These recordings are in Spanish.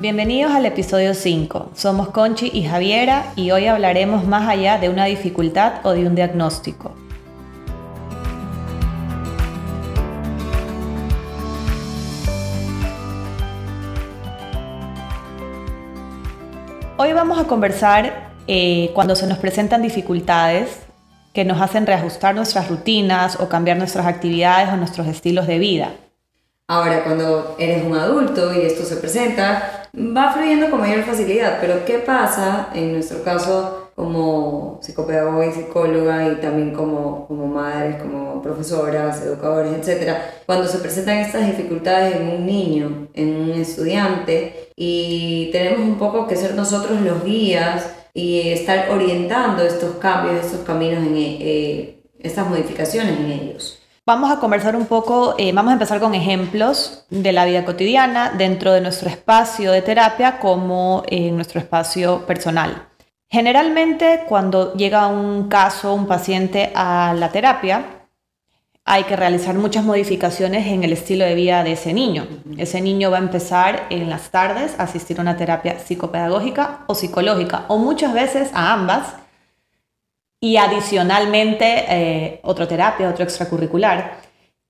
Bienvenidos al episodio 5. Somos Conchi y Javiera y hoy hablaremos más allá de una dificultad o de un diagnóstico. Hoy vamos a conversar eh, cuando se nos presentan dificultades que nos hacen reajustar nuestras rutinas o cambiar nuestras actividades o nuestros estilos de vida. Ahora, cuando eres un adulto y esto se presenta, va fluyendo con mayor facilidad, pero ¿qué pasa en nuestro caso como psicopedagoga y psicóloga y también como, como madres, como profesoras, educadores, etcétera, cuando se presentan estas dificultades en un niño, en un estudiante y tenemos un poco que ser nosotros los guías y estar orientando estos cambios, estos caminos, en, eh, estas modificaciones en ellos. Vamos a conversar un poco, eh, vamos a empezar con ejemplos de la vida cotidiana dentro de nuestro espacio de terapia como en nuestro espacio personal. Generalmente cuando llega un caso, un paciente a la terapia, hay que realizar muchas modificaciones en el estilo de vida de ese niño. Ese niño va a empezar en las tardes a asistir a una terapia psicopedagógica o psicológica, o muchas veces a ambas, y adicionalmente eh, otra terapia, otro extracurricular.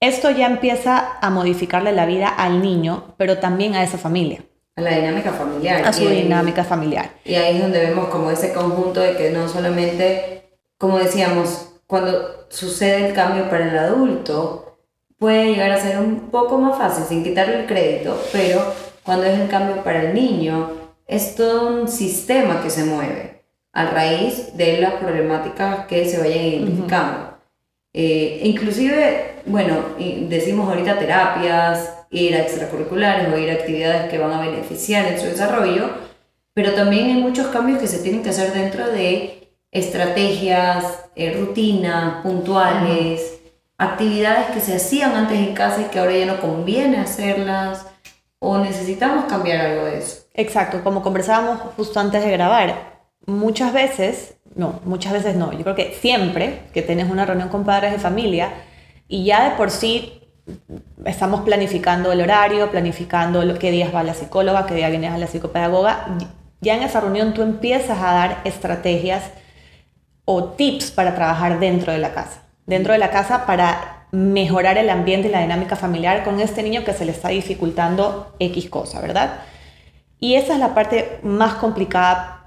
Esto ya empieza a modificarle la vida al niño, pero también a esa familia. A la dinámica familiar. A su dinámica familiar. Y ahí es donde vemos como ese conjunto de que no solamente, como decíamos, cuando sucede el cambio para el adulto, puede llegar a ser un poco más fácil, sin quitarle el crédito, pero cuando es el cambio para el niño, es todo un sistema que se mueve a raíz de las problemáticas que se vayan identificando. Eh, inclusive, bueno, decimos ahorita terapias, ir a extracurriculares o ir a actividades que van a beneficiar en su desarrollo, pero también hay muchos cambios que se tienen que hacer dentro de estrategias, eh, rutinas puntuales, actividades que se hacían antes en casa y que ahora ya no conviene hacerlas, o necesitamos cambiar algo de eso. Exacto, como conversábamos justo antes de grabar, muchas veces, no, muchas veces no, yo creo que siempre que tienes una reunión con padres de familia y ya de por sí estamos planificando el horario, planificando qué días va la psicóloga, qué día viene a la psicopedagoga, ya en esa reunión tú empiezas a dar estrategias o tips para trabajar dentro de la casa. Dentro de la casa para mejorar el ambiente y la dinámica familiar con este niño que se le está dificultando X cosa, ¿verdad? Y esa es la parte más complicada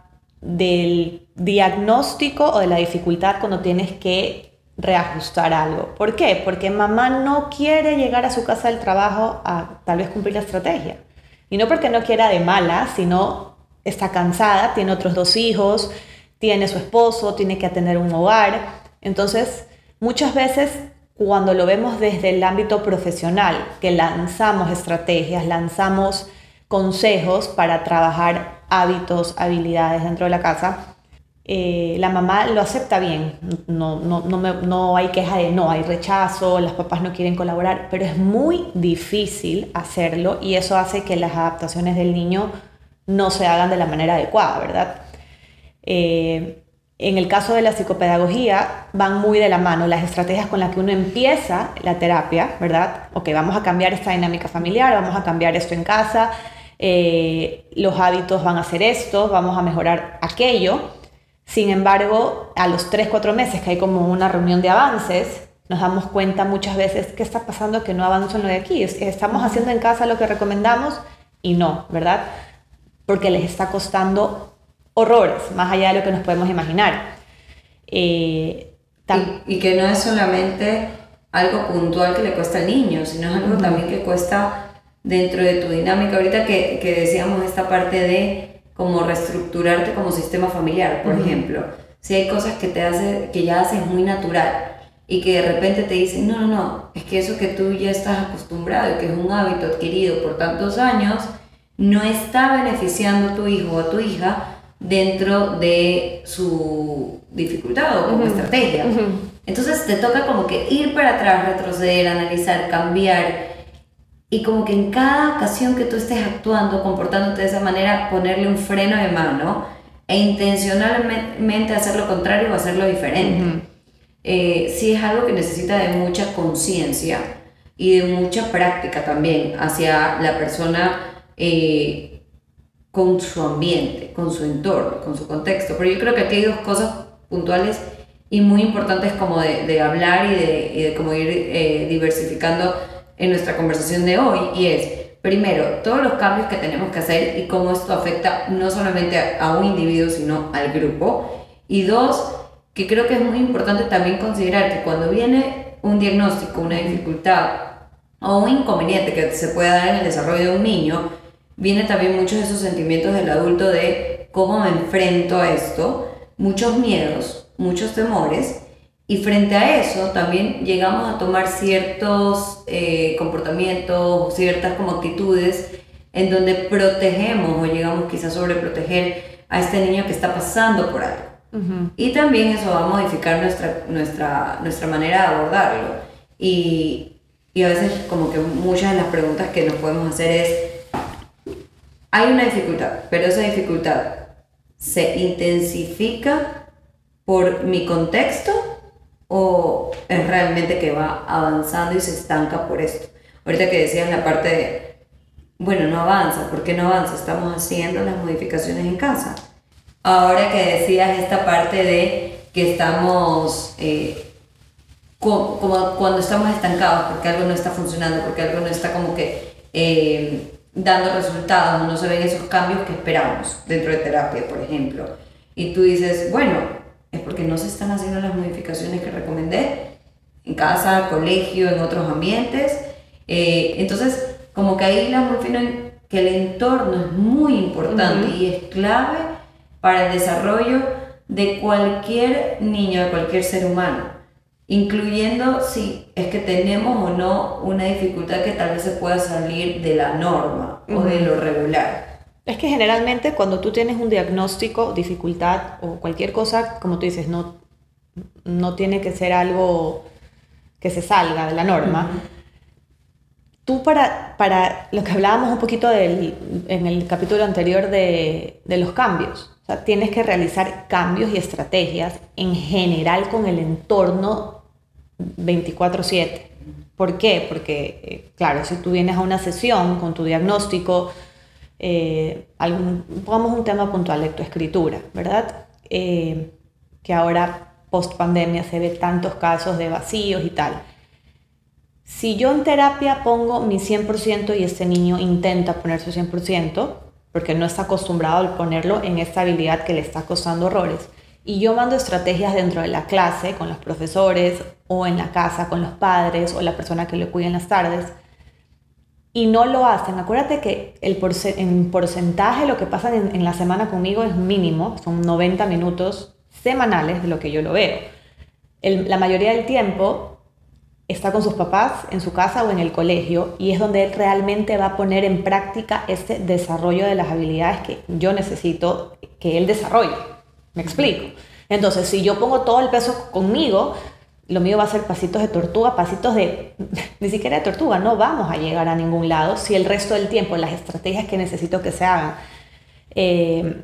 del diagnóstico o de la dificultad cuando tienes que reajustar algo. ¿Por qué? Porque mamá no quiere llegar a su casa del trabajo a tal vez cumplir la estrategia. Y no porque no quiera de mala, sino está cansada, tiene otros dos hijos, tiene su esposo, tiene que atender un hogar. Entonces, muchas veces cuando lo vemos desde el ámbito profesional, que lanzamos estrategias, lanzamos consejos para trabajar hábitos, habilidades dentro de la casa, eh, la mamá lo acepta bien, no, no, no, no, hay queja de no, hay rechazo, las papás no quieren colaborar, pero es muy difícil hacerlo y eso hace que las adaptaciones del niño no se hagan de la manera adecuada, ¿verdad? Eh, en el caso de la psicopedagogía van muy de la mano las estrategias con las que uno empieza la terapia, ¿verdad? Ok, vamos a cambiar esta dinámica familiar, vamos a cambiar esto en casa, eh, los hábitos van a ser estos, vamos a mejorar aquello. Sin embargo, a los 3, 4 meses que hay como una reunión de avances, nos damos cuenta muchas veces que está pasando que no avanzo en lo de aquí. Estamos haciendo en casa lo que recomendamos y no, ¿verdad? Porque les está costando horrores, más allá de lo que nos podemos imaginar. Eh, y, que no es solamente algo puntual que le cuesta al niño, sino es algo también que cuesta dentro de tu dinámica. Ahorita que, que, decíamos esta parte de como reestructurarte como sistema familiar, por ejemplo. Si hay cosas que, te hace, que ya haces muy natural y que de repente te dicen, no, no, no, es que eso que tú ya estás acostumbrado y que es un hábito adquirido por tantos años, no está beneficiando a tu hijo o a tu hija dentro de su dificultad o como estrategia. Entonces te toca como que ir para atrás, retroceder, analizar, cambiar y como que en cada ocasión que tú estés actuando, comportándote de esa manera, ponerle un freno de mano e intencionalmente hacer lo contrario o hacerlo diferente. Eh, sí es algo que necesita de mucha conciencia y de mucha práctica también hacia la persona eh, con su ambiente, con su entorno, con su contexto. Pero yo creo que aquí hay dos cosas puntuales y muy importantes como de, hablar y de, y de como ir eh, diversificando en nuestra conversación de hoy. Y es, primero, todos los cambios que tenemos que hacer y cómo esto afecta no solamente a, un individuo, sino al grupo. Y dos, que creo que es muy importante también considerar que cuando viene un diagnóstico, una dificultad o un inconveniente que se pueda dar en el desarrollo de un niño, viene también muchos de esos sentimientos del adulto de cómo me enfrento a esto, muchos miedos, muchos temores, y frente a eso también llegamos a tomar ciertos eh, comportamientos, ciertas como actitudes en donde protegemos o llegamos quizás a sobreproteger a este niño que está pasando por algo. Y también eso va a modificar nuestra, nuestra, nuestra manera de abordarlo. Y, y a veces como que muchas de las preguntas que nos podemos hacer es, hay una dificultad, pero esa dificultad se intensifica por mi contexto o es realmente que va avanzando y se estanca por esto. Ahorita que decías la parte de, bueno, no avanza, ¿por qué no avanza? Estamos haciendo las modificaciones en casa. Ahora que decías esta parte de que estamos, eh, como, cuando estamos estancados porque algo no está funcionando, porque algo no está como que... Eh, dando resultados, no se ven esos cambios que esperamos dentro de terapia, por ejemplo. Y tú dices, bueno, porque no se están haciendo las modificaciones que recomendé en casa, colegio, en otros ambientes. Eh, entonces, como que ahí la morfina, que el entorno es muy importante y es clave para el desarrollo de cualquier niño, de cualquier ser humano incluyendo si es que tenemos o no una dificultad que tal vez se pueda salir de la norma o de lo regular. Es que generalmente cuando tú tienes un diagnóstico, dificultad o cualquier cosa, como tú dices, no, no tiene que ser algo que se salga de la norma. Tú para, para lo que hablábamos un poquito del, en el capítulo anterior de, de los cambios, o sea, tienes que realizar cambios y estrategias en general con el entorno 24/7. ¿Por qué? Porque, eh, claro, si tú vienes a una sesión con tu diagnóstico, eh, pongamos un tema puntual, lectoescritura, ¿verdad? Eh, que ahora, post pandemia, se ve tantos casos de vacíos y tal. Si yo en terapia pongo mi 100% y este niño intenta poner su 100%, porque no está acostumbrado a ponerlo en esta habilidad que le está costando horrores. Y yo mando estrategias dentro de la clase con los profesores o en la casa con los padres o la persona que le cuida en las tardes y no lo hacen. Acuérdate que el en porcentaje lo que pasa en, la semana conmigo es mínimo, son 90 minutos semanales de lo que yo lo veo. la mayoría del tiempo está con sus papás en su casa o en el colegio y es donde él realmente va a poner en práctica este desarrollo de las habilidades que yo necesito que él desarrolle. ¿Me explico? Entonces, si yo pongo todo el peso conmigo, lo mío va a ser pasitos de tortuga, pasitos de, ni siquiera de tortuga, no vamos a llegar a ningún lado si el resto del tiempo las estrategias que necesito que se hagan, eh,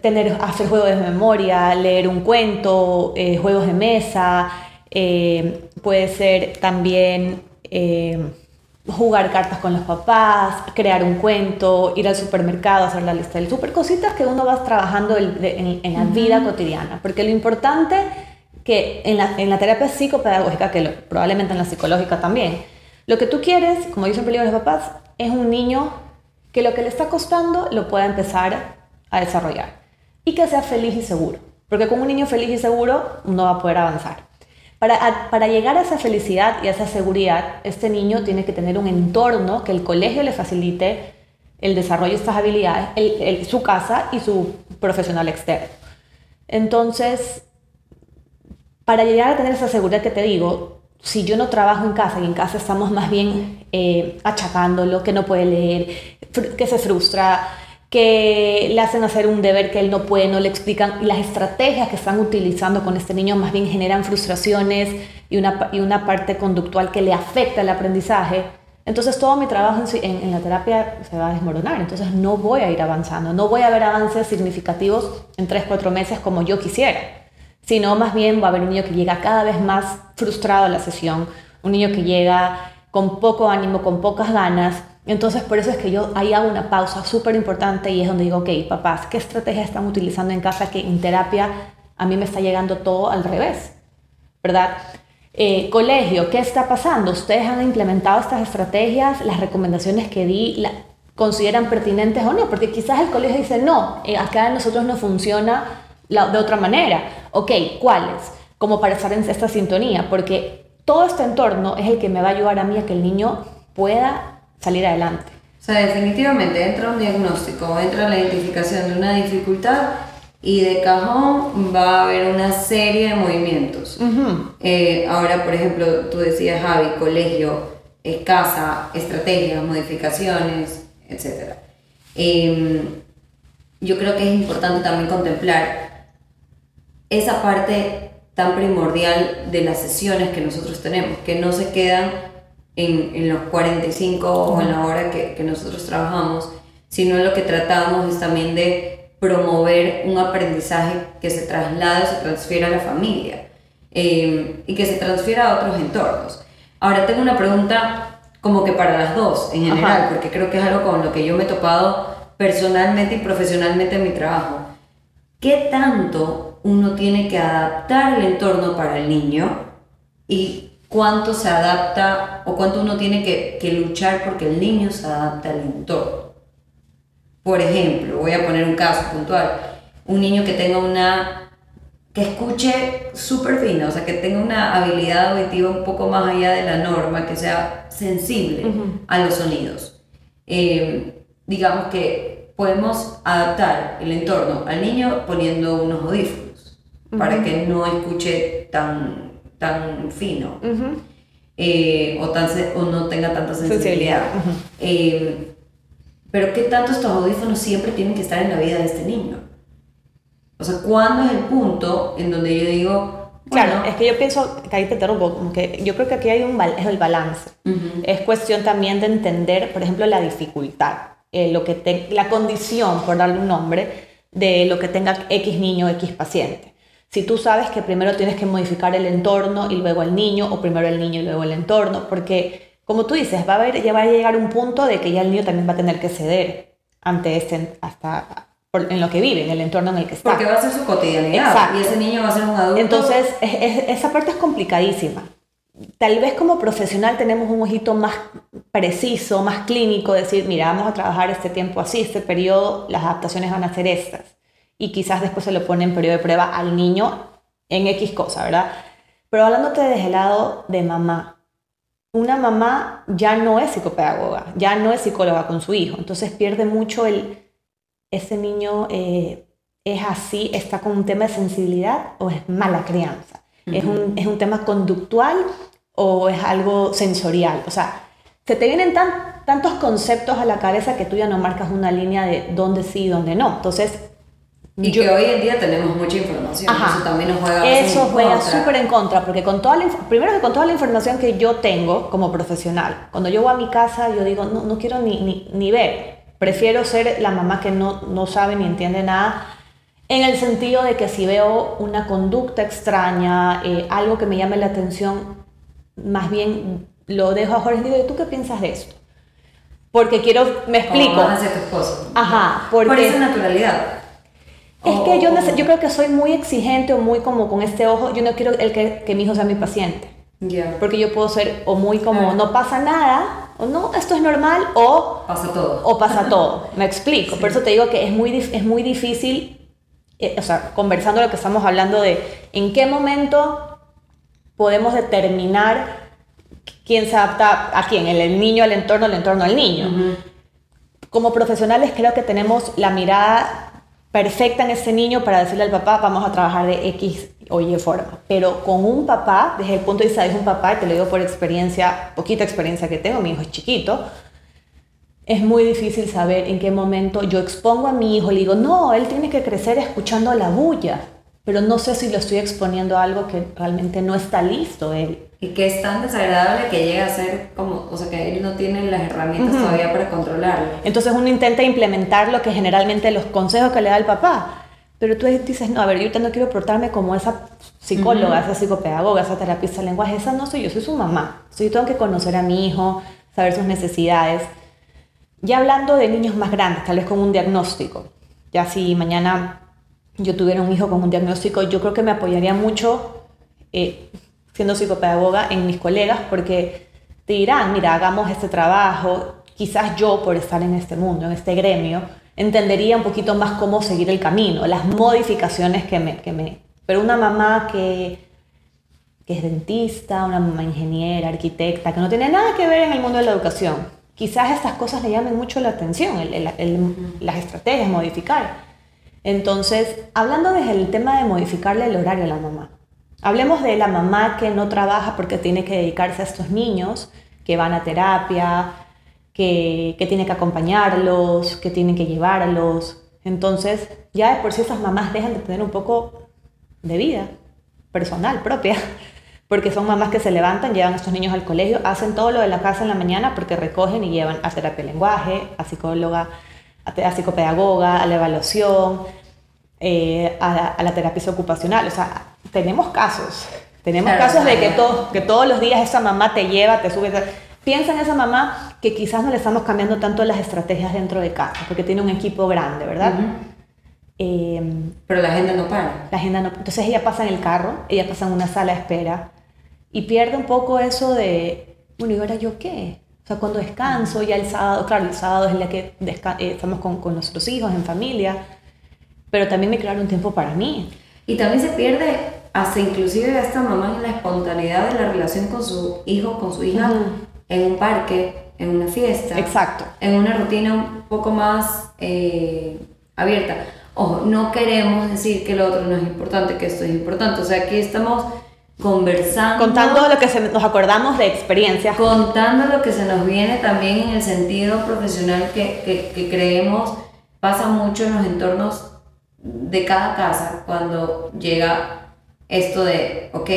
tener, hacer juegos de memoria, leer un cuento, eh, juegos de mesa, eh, puede ser también jugar cartas con los papás, crear un cuento, ir al supermercado, hacer la lista del super, cositas que uno va trabajando en, la vida cotidiana. Porque lo importante que en la, en la terapia psicopedagógica, que probablemente en la psicológica también, lo que tú quieres, como yo siempre los papás, es un niño que lo que le está costando lo pueda empezar a desarrollar y que sea feliz y seguro. Porque con un niño feliz y seguro uno va a poder avanzar. Para, llegar a esa felicidad y a esa seguridad, este niño tiene que tener un entorno que el colegio le facilite el desarrollo de estas habilidades, su casa y su profesional externo. Entonces, para llegar a tener esa seguridad que te digo, si yo no trabajo en casa y en casa estamos más bien eh, achacándolo, que no puede leer, que se frustra, que le hacen hacer un deber que él no puede, no le explican. las estrategias que están utilizando con este niño más bien generan frustraciones y una, y una parte conductual que le afecta el aprendizaje. Entonces todo mi trabajo en, en, la terapia se va a desmoronar. Entonces no voy a ir avanzando, no voy a ver avances significativos en 3, 4 meses como yo quisiera. Sino más bien va a haber un niño que llega cada vez más frustrado a la sesión, un niño que llega con poco ánimo, con pocas ganas, Entonces, por eso es que yo ahí hago una pausa súper importante y es donde digo, ok, papás, ¿qué estrategias están utilizando en casa que en terapia a mí me está llegando todo al revés? ¿Verdad? Eh, colegio, ¿qué está pasando? ¿Ustedes han implementado estas estrategias? ¿Las recomendaciones que di la, consideran pertinentes o no? Porque quizás el colegio dice, no, eh, acá a nosotros no funciona de otra manera. Ok, ¿cuáles? Como para estar en esta sintonía, porque todo este entorno es el que me va a ayudar a mí a que el niño pueda salir adelante. O sea, definitivamente entra un diagnóstico, entra la identificación de una dificultad y de cajón va a haber una serie de movimientos. Eh, ahora, por ejemplo, tú decías, Javi, colegio, eh, casa, estrategias, modificaciones, etc. Em, yo creo que es importante también contemplar esa parte tan primordial de las sesiones que nosotros tenemos, que no se quedan en, en los 45 o en la hora que, que nosotros trabajamos, sino lo que tratamos es también de promover un aprendizaje que se traslade o se transfiera a la familia eh, y que se transfiera a otros entornos. Ahora tengo una pregunta como que para las dos en general, porque creo que es algo con lo que yo me he topado personalmente y profesionalmente en mi trabajo. ¿Qué tanto uno tiene que adaptar el entorno para el niño y cuánto se adapta o cuánto uno tiene que, que luchar porque el niño se adapte al entorno? Por ejemplo, voy a poner un caso puntual, un niño que tenga una que escuche súper fino, o sea, que tenga una habilidad auditiva un poco más allá de la norma, que sea sensible a los sonidos. Eh, digamos que podemos adaptar el entorno al niño poniendo unos audífonos para que no escuche tan, tan fino eh, o, tan, o no tenga tanta sensibilidad. Pero ¿qué tanto estos audífonos siempre tienen que estar en la vida de este niño? O sea, ¿cuándo es el punto en donde yo digo... claro, es que yo pienso, que ahí te interrumpo, como que yo creo que aquí hay un es el balance. Es cuestión también de entender, por ejemplo, la dificultad, eh, lo que la condición, por darle un nombre, de lo que tenga X niño, X paciente. Si tú sabes que primero tienes que modificar el entorno y luego el niño, o primero el niño y luego el entorno, porque como tú dices, va a, haber, ya va a llegar un punto de que ya el niño también va a tener que ceder ante este, hasta en lo que vive, en el entorno en el que está. Porque va a ser su cotidianidad y ese niño va a ser un adulto. Entonces, esa parte es complicadísima. Tal vez como profesional tenemos un ojito más preciso, más clínico, decir, mira, vamos a trabajar este tiempo así, este periodo, las adaptaciones van a ser estas. Y quizás después se lo pone en periodo de prueba al niño en X cosa, ¿verdad? Pero hablándote desde el lado de mamá, una mamá ya no es psicopedagoga, ya no es psicóloga con su hijo, entonces pierde mucho el, ese niño eh, es así, está con un tema de sensibilidad o es mala crianza, es, un, es, un, tema conductual o es algo sensorial, o sea, se te vienen tan, tantos conceptos a la cabeza que tú ya no marcas una línea de dónde sí y dónde no, entonces y que hoy en día tenemos mucha información, eso también nos juega Eso juega súper en contra, porque con toda la, primero que con toda la información que yo tengo como profesional, cuando yo voy a mi casa, yo digo, no, no quiero ni, ni, ni ver, prefiero ser la mamá que no, no sabe ni entiende nada, en el sentido de que si veo una conducta extraña, eh, algo que me llame la atención, más bien lo dejo a Jorge y digo, ¿tú qué piensas de esto? Porque quiero, me explico. ¿Cómo vas a tu esposo? Ajá, porque... Por esa naturalidad. Es que yo, yo creo que soy muy exigente o muy como con este ojo, yo no quiero el que, que mi hijo sea mi paciente. Porque yo puedo ser o muy como no pasa nada, o no, esto es normal, o pasa todo. O pasa todo. Me explico. Por eso te digo que es muy, es muy difícil, eh, o sea, conversando lo que estamos hablando de en qué momento podemos determinar quién se adapta a quién, el, niño al entorno, el entorno al niño. Como profesionales creo que tenemos la mirada perfecta en ese niño para decirle al papá, vamos a trabajar de X o Y forma. Pero con un papá, desde el punto de vista de un papá, y te lo digo por experiencia, poquita experiencia que tengo, mi hijo es chiquito, es muy difícil saber en qué momento yo expongo a mi hijo, le digo, no, él tiene que crecer escuchando la bulla, pero no sé si lo estoy exponiendo a algo que realmente no está listo él. Y que es tan desagradable que llega a ser como, o sea, que él no tiene las herramientas todavía para controlarlo. Entonces uno intenta implementar lo que generalmente los consejos que le da el papá. Pero tú dices, no, a ver, yo ahorita no quiero portarme como esa psicóloga, esa psicopedagoga, esa terapista de lenguaje, esa no soy yo, soy su mamá. Soy yo tengo que conocer a mi hijo, saber sus necesidades. Ya hablando de niños más grandes, tal vez con un diagnóstico, ya si mañana yo tuviera un hijo con un diagnóstico, yo creo que me apoyaría mucho eh, siendo psicopedagoga en mis colegas porque te dirán, mira, hagamos este trabajo, quizás yo por estar en este mundo, en este gremio, entendería un poquito más cómo seguir el camino, las modificaciones que me... Que me pero una mamá que, que es dentista, una mamá ingeniera, arquitecta, que no tiene nada que ver en el mundo de la educación, quizás estas cosas le llamen mucho la atención, las estrategias, modificar. Entonces, hablando desde el tema de modificarle el horario a la mamá, hablemos de la mamá que no trabaja porque tiene que dedicarse a estos niños, que van a terapia, que, que tiene que acompañarlos, que tiene que llevarlos. Entonces, ya de por sí esas mamás dejan de tener un poco de vida personal propia, porque son mamás que se levantan, llevan a estos niños al colegio, hacen todo lo de la casa en la mañana porque recogen y llevan a terapia de lenguaje, a psicóloga, a, psicopedagoga, a la evaluación, eh, a, la terapia ocupacional. O sea, tenemos casos, tenemos casos de que, que todos los días esa mamá te lleva, te sube. Piensa en esa mamá que quizás no le estamos cambiando tanto las estrategias dentro de casa, porque tiene un equipo grande, ¿verdad? Em, Pero la agenda no para. La agenda no Entonces ella pasa en el carro, ella pasa en una sala de espera y pierde un poco eso de, bueno, ¿y ahora yo qué? O sea, cuando descanso, ya el sábado, claro, el sábado es la que eh, estamos con, con, nuestros hijos, en familia, pero también me crearon un tiempo para mí. Y también se pierde hasta inclusive esta mamá en la espontaneidad de la relación con su hijo, con su hija, en un parque, en una fiesta. Exacto. En una rutina un poco más eh, abierta. Ojo, no queremos decir que lo otro no es importante, que esto es importante. O sea, aquí estamos conversando. Contando lo que se, nos acordamos de experiencias. Contando lo que se nos viene también en el sentido profesional que, que, que creemos pasa mucho en los entornos de cada casa cuando llega esto de, ok,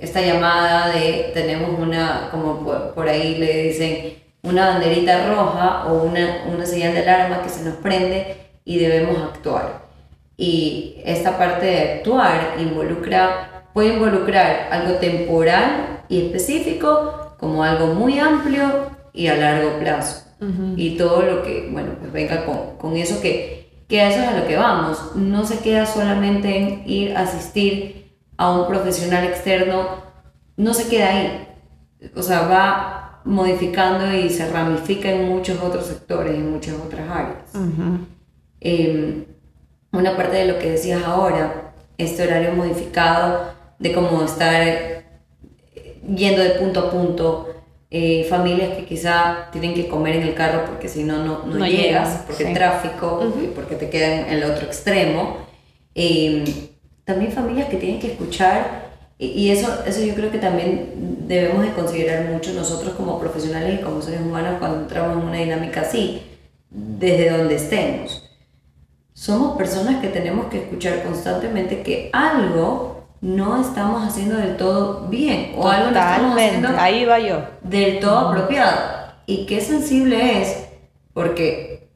esta llamada de tenemos una, como por, ahí le dicen, una banderita roja o una, una señal de alarma que se nos prende y debemos actuar. Y esta parte de actuar involucra, puede involucrar algo temporal y específico como algo muy amplio y a largo plazo. Y todo lo que, bueno, pues venga con, con eso que, que a eso es a lo que vamos. No se queda solamente en ir a asistir a un profesional externo, no se queda ahí. O sea, va modificando y se ramifica en muchos otros sectores, en muchas otras áreas. Em, una parte de lo que decías ahora, este horario modificado, de cómo estar eh, yendo de punto a punto, eh, familias que quizá tienen que comer en el carro porque si no, no, llegas, porque el tráfico, porque te quedan en el otro extremo. Eh, también familias que tienen que escuchar y eso, eso yo creo que también debemos de considerar mucho nosotros como profesionales y como seres humanos cuando entramos en una dinámica así, desde donde estemos. Somos personas que tenemos que escuchar constantemente que algo no estamos haciendo del todo bien o algo no estamos haciendo ahí va yo. del todo apropiado. Y qué sensible es, porque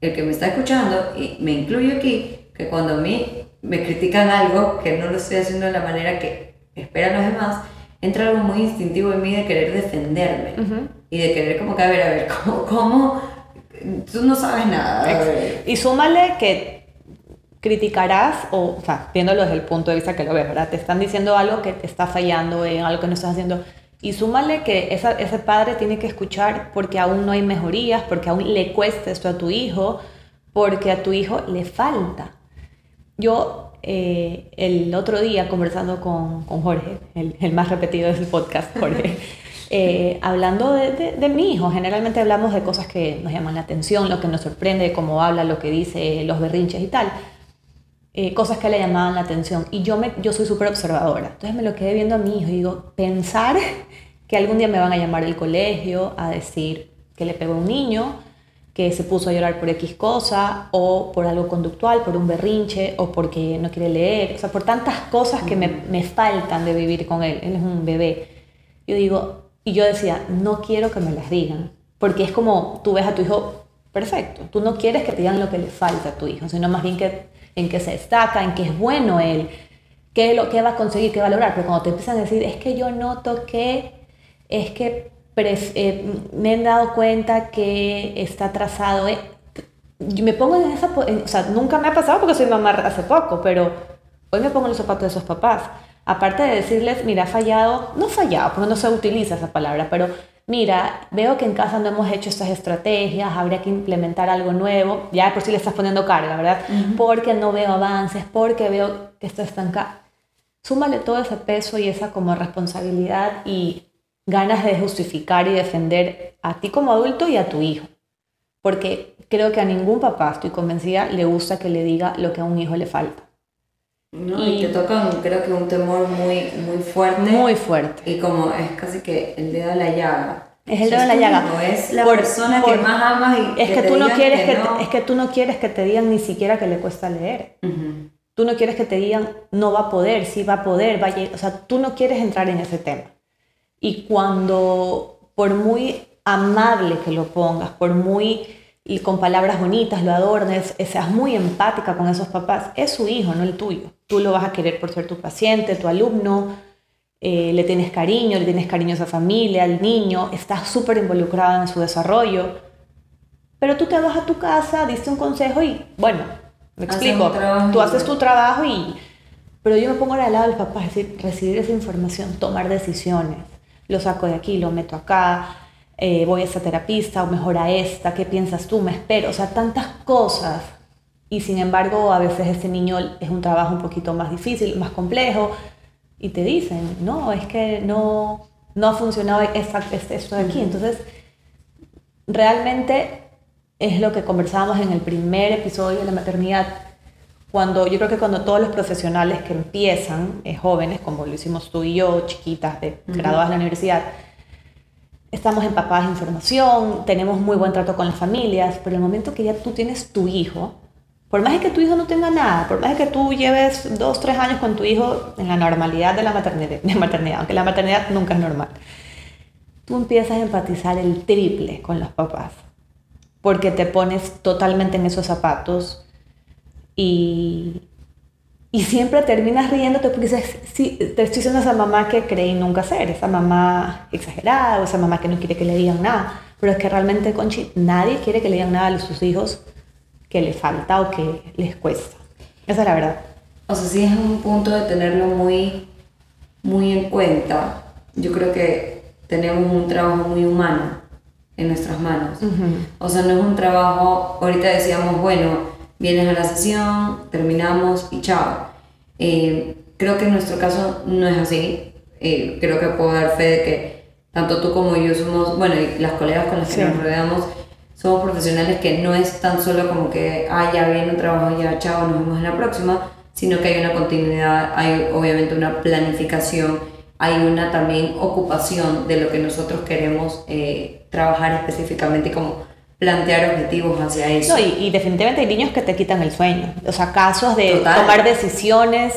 el que me está escuchando, y me incluyo aquí, que cuando a mí me critican algo que no lo estoy haciendo de la manera que esperan los demás, entra algo muy instintivo en mí de querer defenderme y de querer como que, a ver, a ver, ¿cómo? cómo? Tú no sabes nada. Y súmale que criticarás, o, o sea, viéndolo desde el punto de vista que lo ves, ¿verdad? Te están diciendo algo que te está fallando en algo que no estás haciendo. Y súmale que esa, ese padre tiene que escuchar porque aún no hay mejorías, porque aún le cuesta esto a tu hijo, porque a tu hijo le falta. Yo eh, el otro día conversando con, con Jorge, el, el, más repetido del podcast, Jorge, eh, hablando de, de, mi hijo, generalmente hablamos de cosas que nos llaman la atención, lo que nos sorprende, cómo habla, lo que dice, los berrinches y tal. Eh, cosas que le llamaban la atención. Y yo, me, yo soy súper observadora. Entonces me lo quedé viendo a mi hijo y digo, pensar que algún día me van a llamar del colegio a decir que le pegó a un niño, que se puso a llorar por X cosa, o por algo conductual, por un berrinche, o porque no quiere leer, o sea, por tantas cosas que me, me faltan de vivir con él. Él es un bebé. Yo digo, y yo decía, no quiero que me las digan, porque es como tú ves a tu hijo perfecto, tú no quieres que te digan lo que le falta a tu hijo, sino más bien que, en que se destaca, en que es bueno él, qué, lo, qué va a conseguir, qué va a lograr, pero cuando te empiezan a decir, es que yo noto que, es que eh, me he dado cuenta que está atrasado. Eh, me pongo en esa, o sea, nunca me ha pasado porque soy mamá hace poco, pero hoy me pongo en los zapatos de esos papás. Aparte de decirles, mira, ha fallado, no fallado, porque no se utiliza esa palabra, pero mira, veo que en casa no hemos hecho estas estrategias, habría que implementar algo nuevo, ya por si le estás poniendo carga, ¿verdad? Porque no veo avances, porque veo que esto estanca. Súmale todo ese peso y esa como responsabilidad y ganas de justificar y defender a ti como adulto y a tu hijo. Porque creo que a ningún papá, estoy convencida, le gusta que le diga lo que a un hijo le falta. No, y, te toca, creo que un temor muy, muy fuerte. Muy fuerte. Y como es casi que el dedo de la llaga. Es el dedo de la llaga. No es la persona que más amas y es que, tú no quieres que, es que tú no quieres que te digan ni siquiera que le cuesta leer. Tú no quieres que te digan no va a poder, sí va a poder, va o sea, tú no quieres entrar en ese tema. Y cuando por muy amable que lo pongas, por muy y con palabras bonitas lo adornes, seas muy empática con esos papás, es su hijo, no el tuyo. Tú lo vas a querer por ser tu paciente, tu alumno, eh, le tienes cariño, le tienes cariño a esa familia, al niño, estás súper involucrada en su desarrollo, pero tú te vas a tu casa, diste un consejo y, bueno, me explico, tú haces tu trabajo y... Pero yo me pongo al lado del papá, es decir, recibir esa información, tomar decisiones, lo saco de aquí, lo meto acá, eh, voy a esta terapista o mejor a esta, ¿qué piensas tú? Me espero, o sea, tantas cosas. Y sin embargo, a veces este niño es un trabajo un poquito más difícil, más complejo, y te dicen, no, es que no, no ha funcionado esto de aquí. Entonces, realmente es lo que conversábamos en el primer episodio de la maternidad, cuando yo creo que cuando todos los profesionales que empiezan, eh, jóvenes, como lo hicimos tú y yo, chiquitas, de, graduadas de la universidad, estamos empapadas de información, tenemos muy buen trato con las familias, pero el momento que ya tú tienes tu hijo, por más que tu hijo no tenga nada, por más que tú lleves dos, tres años con tu hijo en la normalidad de la maternidad, de maternidad, aunque la maternidad nunca es normal, tú empiezas a empatizar el triple con los papás, porque te pones totalmente en esos zapatos y, y siempre terminas riéndote porque dices, sí, te estoy diciendo a esa mamá que creí nunca ser, esa mamá exagerada o esa mamá que no quiere que le digan nada. Pero es que realmente, Conchi, nadie quiere que le digan nada a sus hijos que les falta o que les cuesta. Esa es la verdad. O sea, sí es un punto de tenerlo muy, muy en cuenta. Yo creo que tenemos un trabajo muy humano en nuestras manos. O sea, no es un trabajo, ahorita decíamos, bueno, vienes a la sesión, terminamos y chao. Eh, creo que en nuestro caso no es así. Eh, creo que puedo dar fe de que tanto tú como yo somos, bueno, y las colegas con las que nos rodeamos, somos profesionales que no es tan solo como que, ah, ya viene un trabajo, ya chao, nos vemos en la próxima, sino que hay una continuidad, hay obviamente una planificación, hay una también ocupación de lo que nosotros queremos eh, trabajar específicamente como plantear objetivos hacia eso. No, y, definitivamente hay niños que te quitan el sueño. O sea, casos de tomar decisiones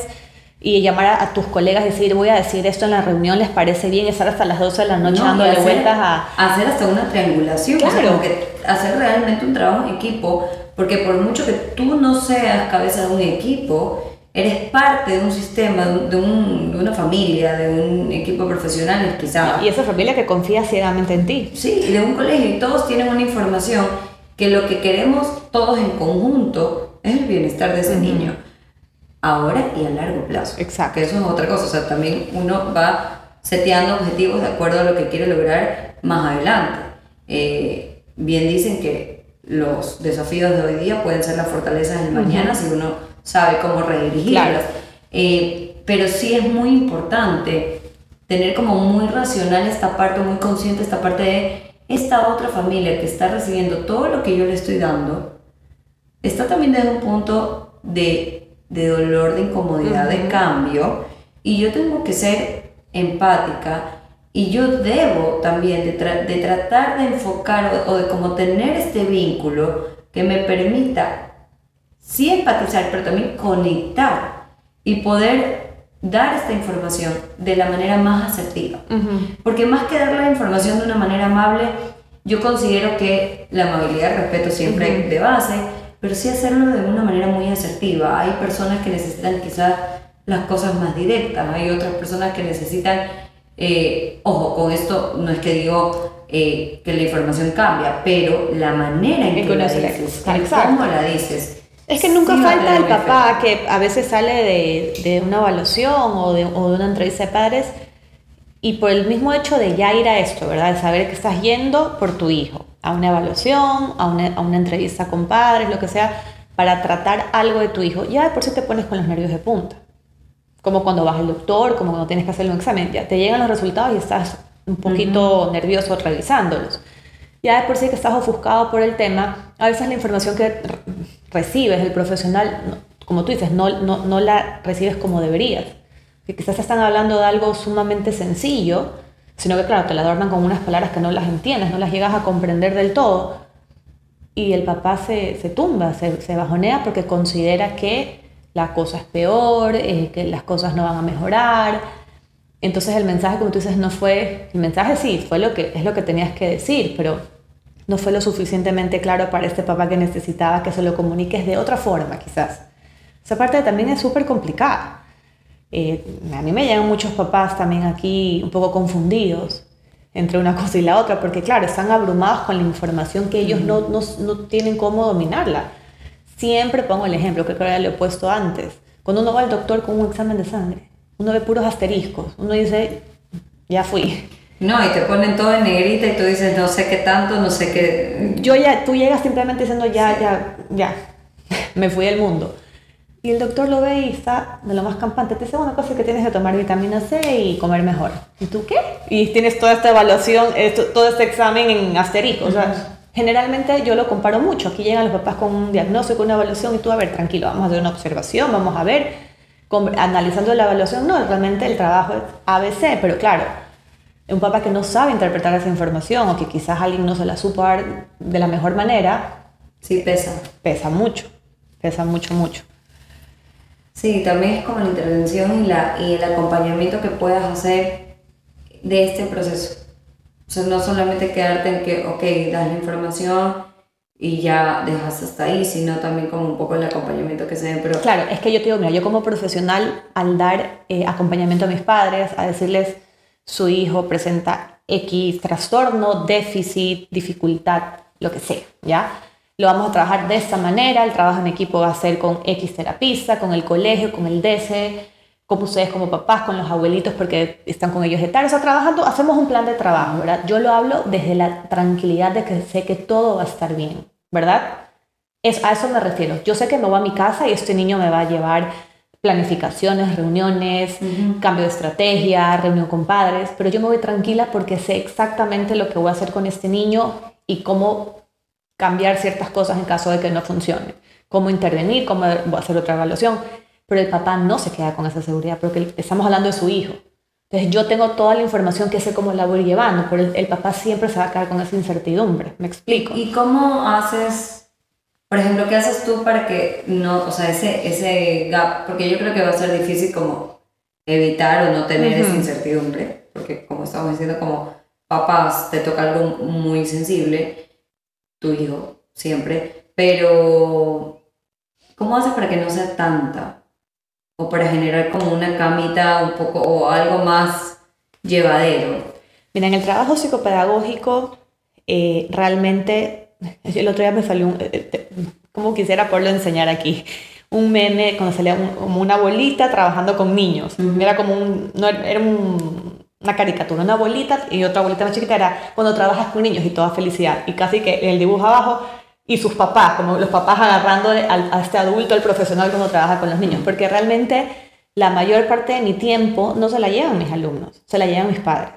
y llamar a, tus colegas y decir, voy a decir esto en la reunión, ¿les parece bien estar hasta las 12 de la noche dándole vueltas a... Hacer hasta una triangulación, claro. que hacer realmente un trabajo en equipo, porque por mucho que tú no seas cabeza de un equipo, eres parte de un sistema, de, un, de, una familia, de un equipo profesional quizás. Y esa familia que confía ciegamente en ti. Sí, y de un colegio, y todos tienen una información que lo que queremos todos en conjunto es el bienestar de ese niño, ahora y a largo plazo. Exacto. Que eso es otra cosa, o sea, también uno va seteando objetivos de acuerdo a lo que quiere lograr más adelante. Eh, bien dicen que los desafíos de hoy día pueden ser las fortalezas del mañana si uno sabe cómo redirigirlas. Eh, pero sí es muy importante tener como muy racional esta parte, muy consciente esta parte de esta otra familia que está recibiendo todo lo que yo le estoy dando, está también desde un punto de, de dolor, de incomodidad, de cambio, y yo tengo que ser empática y yo debo también de, de tratar de enfocar o, o de como tener este vínculo que me permita sí empatizar, pero también conectar y poder dar esta información de la manera más asertiva. Porque más que dar la información de una manera amable, yo considero que la amabilidad, respeto siempre de base, pero sí hacerlo de una manera muy asertiva. Hay personas que necesitan quizás las cosas más directas, hay otras personas que necesitan eh, ojo, con esto no es que digo eh, que la información cambia, pero la manera en que la dices, cómo la dices. Es que nunca falta el papá que a veces sale de, de una evaluación o de, o de, una entrevista de padres y por el mismo hecho de ya ir a esto, ¿verdad? De saber que estás yendo por tu hijo, a una evaluación, a una, a una entrevista con padres, lo que sea, para tratar algo de tu hijo, ya de por sí te pones con los nervios de punta como cuando vas al doctor, como cuando tienes que hacer un examen, ya te llegan los resultados y estás un poquito nervioso revisándolos. Ya de por sí que estás ofuscado por el tema, a veces la información que recibes del profesional, como tú dices, no, no, no la recibes como deberías. Que quizás están hablando de algo sumamente sencillo, sino que claro, te la adornan con unas palabras que no las entiendes, no las llegas a comprender del todo. Y el papá se, se tumba, se, se bajonea porque considera que la cosa es peor, eh, que las cosas no van a mejorar. Entonces el mensaje, como tú dices, no fue, el mensaje sí, fue lo que, es lo que tenías que decir, pero no fue lo suficientemente claro para este papá que necesitaba que se lo comuniques de otra forma, quizás. Esa parte también es súper complicada. Eh, a mí me llegan muchos papás también aquí un poco confundidos entre una cosa y la otra, porque claro, están abrumados con la información que ellos no, no, no tienen cómo dominarla. Siempre pongo el ejemplo, que creo que lo he puesto antes. Cuando uno va al doctor con un examen de sangre, uno ve puros asteriscos, uno dice, ya fui. No, y te ponen todo en negrita y tú dices, no sé qué tanto, no sé qué... Yo ya, tú llegas simplemente diciendo, ya, ya, ya, me fui del mundo. Y el doctor lo ve y está de lo más campante. Te dice, una cosa que tienes que tomar vitamina C y comer mejor. ¿Y tú qué? Y tienes toda esta evaluación, esto, todo este examen en asterisco. O sea, Generalmente yo lo comparo mucho. Aquí llegan los papás con un diagnóstico, una evaluación y tú, a ver, tranquilo, vamos a hacer una observación, vamos a ver, analizando la evaluación, no, realmente el trabajo es ABC, pero claro, un papá que no sabe interpretar esa información o que quizás alguien no se la supo dar de la mejor manera. Sí, pesa. Pesa mucho, pesa mucho, mucho. Sí, también es como la intervención y, la, y el acompañamiento que puedas hacer de este proceso. O sea, no solamente quedarte en que, ok, das la información y ya dejas hasta ahí, sino también como un poco el acompañamiento que se den. Pero... Claro, es que yo te digo, mira, yo como profesional, al dar eh, acompañamiento a mis padres, a decirles, su hijo presenta X trastorno, déficit, dificultad, lo que sea, ¿ya? Lo vamos a trabajar de esta manera, el trabajo en equipo va a ser con X terapista, con el colegio, con el DC, como ustedes como papás, con los abuelitos, porque están con ellos de tarde, o sea, trabajando, hacemos un plan de trabajo, ¿verdad? Yo lo hablo desde la tranquilidad de que sé que todo va a estar bien, ¿verdad? Es, a eso me refiero. Yo sé que me voy a mi casa y este niño me va a llevar planificaciones, reuniones, cambio de estrategia, reunión con padres, pero yo me voy tranquila porque sé exactamente lo que voy a hacer con este niño y cómo cambiar ciertas cosas en caso de que no funcione, cómo intervenir, cómo hacer otra evaluación pero el papá no se queda con esa seguridad porque estamos hablando de su hijo. Entonces yo tengo toda la información que sé cómo la voy llevando, pero el, papá siempre se va a quedar con esa incertidumbre. ¿Me explico? ¿Y cómo haces, por ejemplo, qué haces tú para que no, o sea, ese, ese gap, porque yo creo que va a ser difícil como evitar o no tener esa incertidumbre, porque como estamos diciendo, como papás, te toca algo muy sensible, tu hijo siempre, pero ¿cómo haces para que no sea tanta? o para generar como una camita un poco o algo más llevadero? Mira, en el trabajo psicopedagógico eh, realmente, el otro día me salió un, eh, eh, como quisiera poderlo enseñar aquí, un meme cuando salía como una abuelita trabajando con niños. Era como un, no, era una caricatura, una abuelita y otra abuelita más chiquita era cuando trabajas con niños y toda felicidad. Y casi que el dibujo abajo y sus papás, como los papás agarrando a este adulto, el profesional cuando trabaja con los niños, porque realmente la mayor parte de mi tiempo no se la llevan mis alumnos, se la llevan mis padres.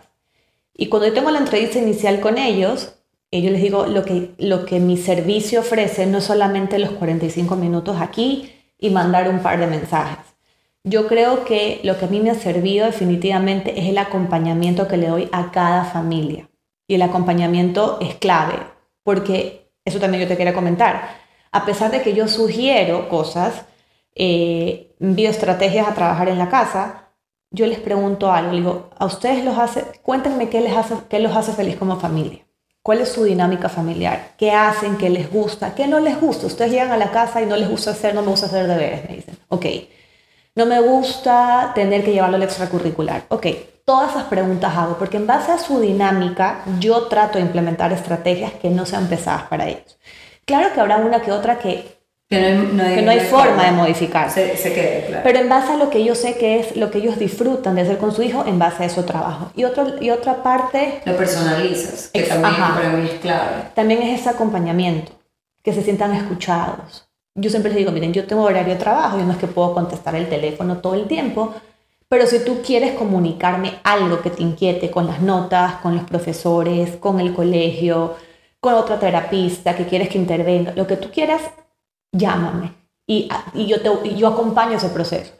Y cuando yo tengo la entrevista inicial con ellos, yo les digo, lo que, lo que mi servicio ofrece no es solamente los 45 minutos aquí y mandar un par de mensajes. Yo creo que lo que a mí me ha servido definitivamente es el acompañamiento que le doy a cada familia. Y el acompañamiento es clave, porque eso también yo te quería comentar. A pesar de que yo sugiero cosas, eh, envío estrategias a trabajar en la casa, yo les pregunto algo, digo, a ustedes los hace, cuéntenme qué les hace, qué los hace feliz como familia. ¿Cuál es su dinámica familiar? ¿Qué hacen? ¿Qué les gusta? ¿Qué no les gusta? Ustedes llegan a la casa y no les gusta hacer, no me gusta hacer deberes, me dicen. Ok. No me gusta tener que llevarlo al extracurricular. Ok. todas esas preguntas hago, porque en base a su dinámica yo trato de implementar estrategias que no sean pesadas para ellos. Claro que habrá una que otra que, no, hay, forma, de modificar. Se, se claro. Pero en base a lo que yo sé que es lo que ellos disfrutan de hacer con su hijo, en base a eso trabajo. Y, otro, y otra parte... Lo personalizas, que también para mí es clave. También es ese acompañamiento, que se sientan escuchados. Yo siempre les digo, miren, yo tengo horario de trabajo, yo no es que puedo contestar el teléfono todo el tiempo, pero si tú quieres comunicarme algo que te inquiete con las notas, con los profesores, con el colegio, con otra terapista que quieres que intervenga, lo que tú quieras, llámame. Y, y yo, te, yo acompaño ese proceso.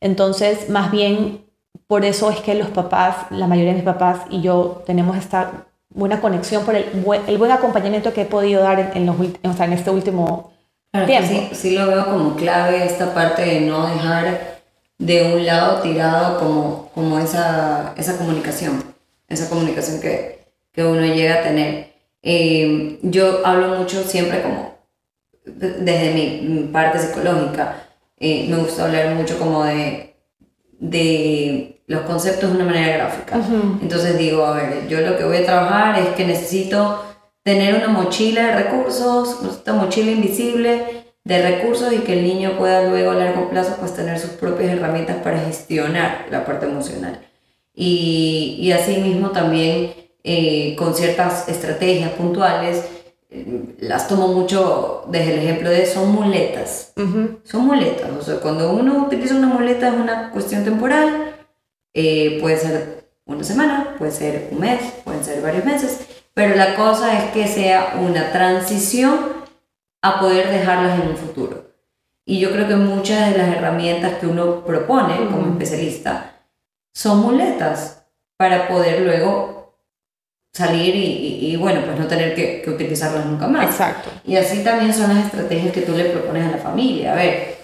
Entonces, más bien, por eso es que los papás, la mayoría de mis papás y yo tenemos esta buena conexión por el buen, el buen acompañamiento que he podido dar en, los, o sea, en este último tiempo. Sí, sí lo veo como clave esta parte de no dejar de un lado tirado como, como esa, esa comunicación, esa comunicación que, que uno llega a tener. Eh, yo hablo mucho siempre como desde mi parte psicológica, eh, me gusta hablar mucho como de, de los conceptos de una manera gráfica. Entonces digo, a ver, yo lo que voy a trabajar es que necesito tener una mochila de recursos, esta mochila invisible de recursos y que el niño pueda luego a largo plazo pues tener sus propias herramientas para gestionar la parte emocional. Y, y asimismo también eh, con ciertas estrategias puntuales, las tomo mucho desde el ejemplo de son muletas. Son muletas, o sea, cuando uno utiliza una muleta es una cuestión temporal, eh, puede ser una semana, puede ser un mes, pueden ser varios meses, pero la cosa es que sea una transición a poder dejarlas en un futuro. Y yo creo que muchas de las herramientas que uno propone como especialista son muletas para poder luego salir y, bueno, pues no tener que, que, utilizarlas nunca más. Exacto. Y así también son las estrategias que tú le propones a la familia. A ver,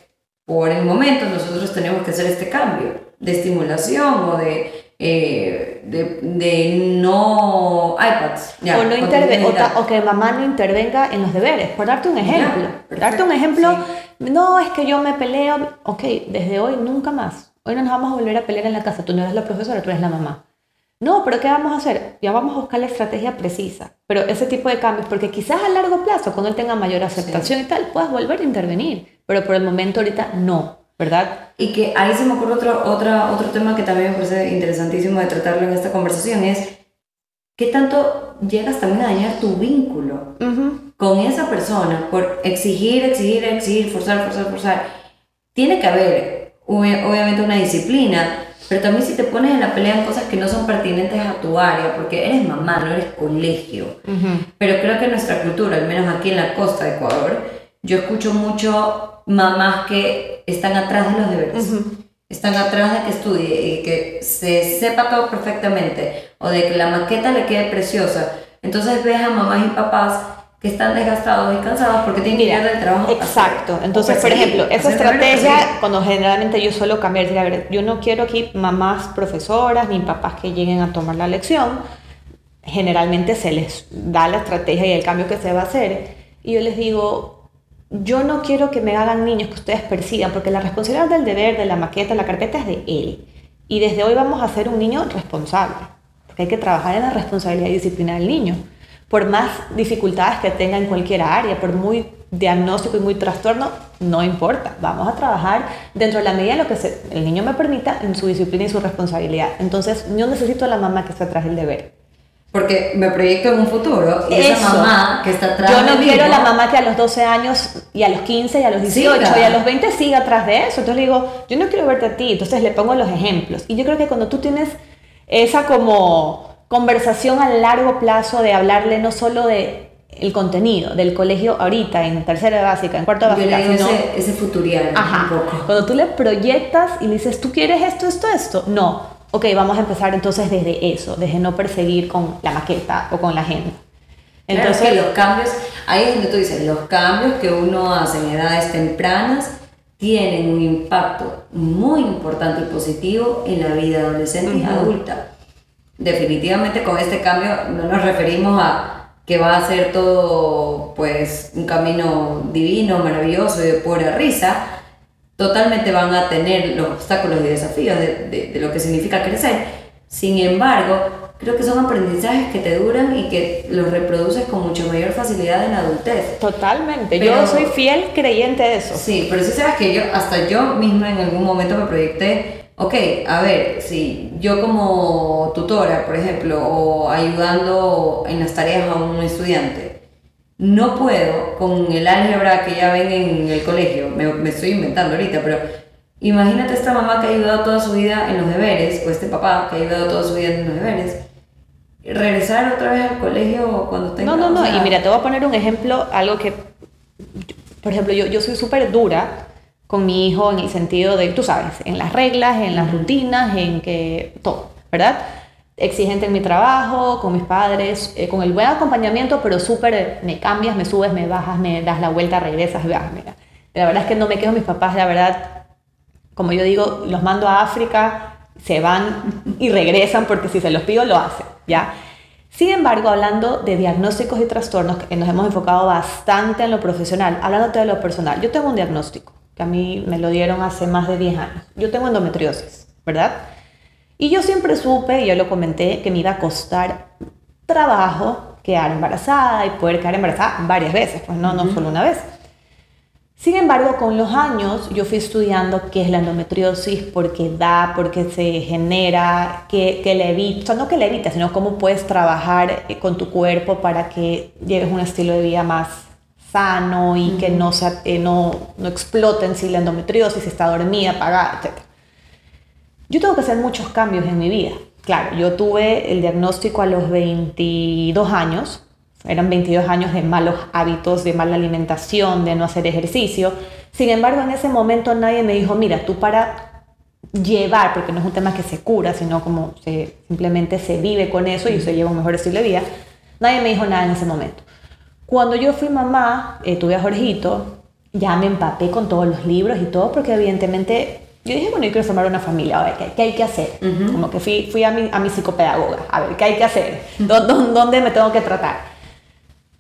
por el momento nosotros tenemos que hacer este cambio de estimulación o de eh, de, de, no iPads. o, no o, que mamá no intervenga en los deberes, por darte un ejemplo. darte un ejemplo, no es que yo me peleo, ok, desde hoy nunca más. Hoy no nos vamos a volver a pelear en la casa, tú no eres la profesora, tú eres la mamá. No, pero ¿qué vamos a hacer? Ya vamos a buscar la estrategia precisa. Pero ese tipo de cambios, porque quizás a largo plazo, cuando él tenga mayor aceptación y tal, puedas volver a intervenir. Pero por el momento ahorita no. ¿verdad? Y que ahí se me ocurre otro, otra, otro tema que también me parece interesantísimo de tratarlo en esta conversación, es qué tanto llegas también a dañar tu vínculo con esa persona por exigir, exigir, exigir, forzar, forzar, forzar. Tiene que haber, obviamente, una disciplina, pero también si te pones en la pelea en cosas que no son pertinentes a tu área, porque eres mamá, no eres colegio. Pero creo que nuestra cultura, al menos aquí en la costa de Ecuador, yo escucho mucho mamás que están atrás de los deberes. Están atrás de que estudie y que se sepa todo perfectamente o de que la maqueta le quede preciosa. Entonces ves a mamás y papás que están desgastados y cansados porque tienen que ir del trabajo. Exacto. Entonces, por ejemplo, esa estrategia, cuando generalmente yo suelo cambiar, a ver, yo no quiero aquí mamás profesoras ni papás que lleguen a tomar la lección. Generalmente se les da la estrategia y el cambio que se va a hacer. Y yo les digo, yo no quiero que me hagan niños que ustedes persigan, porque la responsabilidad del deber, de la maqueta, la carpeta es de él. Y desde hoy vamos a ser un niño responsable, porque hay que trabajar en la responsabilidad y disciplina del niño. Por más dificultades que tenga en cualquier área, por muy diagnóstico y muy trastorno, no importa. Vamos a trabajar dentro de la medida de lo que el niño me permita en su disciplina y su responsabilidad. Entonces, yo necesito a la mamá que esté atrás del deber. Porque me proyecto en un futuro y esa mamá que está atrás Yo no quiero la mamá que a los 12 años y a los 15 y a los 18 y a los 20 siga atrás de eso. Entonces le digo, yo no quiero verte a ti. Entonces le pongo los ejemplos. Y yo creo que cuando tú tienes esa como conversación a largo plazo de hablarle no solo de el contenido del colegio ahorita, en tercera básica, en cuarto básica. Sino, ese, ese futurial un poco. Cuando tú le proyectas y le dices, ¿tú quieres esto, esto, esto? No ok, vamos a empezar entonces desde eso, desde no perseguir con la maqueta o con la agenda. Entonces, claro, que los cambios, ahí es donde tú dices, los cambios que uno hace en edades tempranas tienen un impacto muy importante y positivo en la vida adolescente y adulta. Definitivamente con este cambio no nos referimos a que va a ser todo pues un camino divino, maravilloso y de pura risa, totalmente van a tener los obstáculos y desafíos de, de, lo que significa crecer, Sin embargo, creo que son aprendizajes que te duran y que los reproduces con mucha mayor facilidad en la adultez. Totalmente, yo soy fiel creyente de eso. Sí, pero sí sabes que yo, hasta yo misma en algún momento me proyecté, ok, a ver, si yo como tutora, por ejemplo, o ayudando en las tareas a un estudiante, no puedo con el álgebra que ya ven en el colegio, me, me estoy inventando ahorita, pero Imagínate esta mamá que ha ayudado toda su vida en los deberes, o este papá que ha ayudado toda su vida en los deberes, regresar otra vez al colegio cuando tenga... No, no, no, y mira, te voy a poner un ejemplo, algo que, por ejemplo, yo, yo soy súper dura con mi hijo en el sentido de, tú sabes, en las reglas, en las rutinas, en que todo, ¿verdad? Exigente en mi trabajo, con mis padres, eh, con el buen acompañamiento, pero súper, me cambias, me subes, me bajas, me das la vuelta, regresas, mira. La verdad es que no me quejo mis papás, la verdad, como yo digo, los mando a África, se van y regresan porque si se los pido lo hacen, ¿ya? Sin embargo, hablando de diagnósticos y trastornos, que nos hemos enfocado bastante en lo profesional, hablándote de lo personal, yo tengo un diagnóstico que a mí me lo dieron hace más de 10 años. Yo tengo endometriosis, ¿verdad? Y yo siempre supe, y yo lo comenté, que me iba a costar trabajo quedar embarazada y poder quedar embarazada varias veces, pues no, no solo una vez. Sin embargo, con los años yo fui estudiando qué es la endometriosis, por qué da, por qué se genera, qué, qué le evita, o sea, no que le evita, sino cómo puedes trabajar eh, con tu cuerpo para que lleves un estilo de vida más sano y que no, eh, no, no explote en sí la endometriosis, si está dormida, apagada, etc. Yo tengo que hacer muchos cambios en mi vida. Claro, yo tuve el diagnóstico a los 22 años, eran 22 años de malos hábitos, de mala alimentación, de no hacer ejercicio. Sin embargo, en ese momento nadie me dijo, mira, tú para llevar, porque no es un tema que se cura, sino como se, simplemente se vive con eso y se lleva un mejor estilo de vida, nadie me dijo nada en ese momento. Cuando yo fui mamá, eh, tuve a Jorgito, ya me empapé con todos los libros y todo, porque evidentemente yo dije, bueno, yo quiero formar una familia, a ver, ¿qué, hay que hacer? Como que fui, fui a, mi, a mi psicopedagoga, a ver, ¿qué hay que hacer? ¿Dónde me tengo que tratar?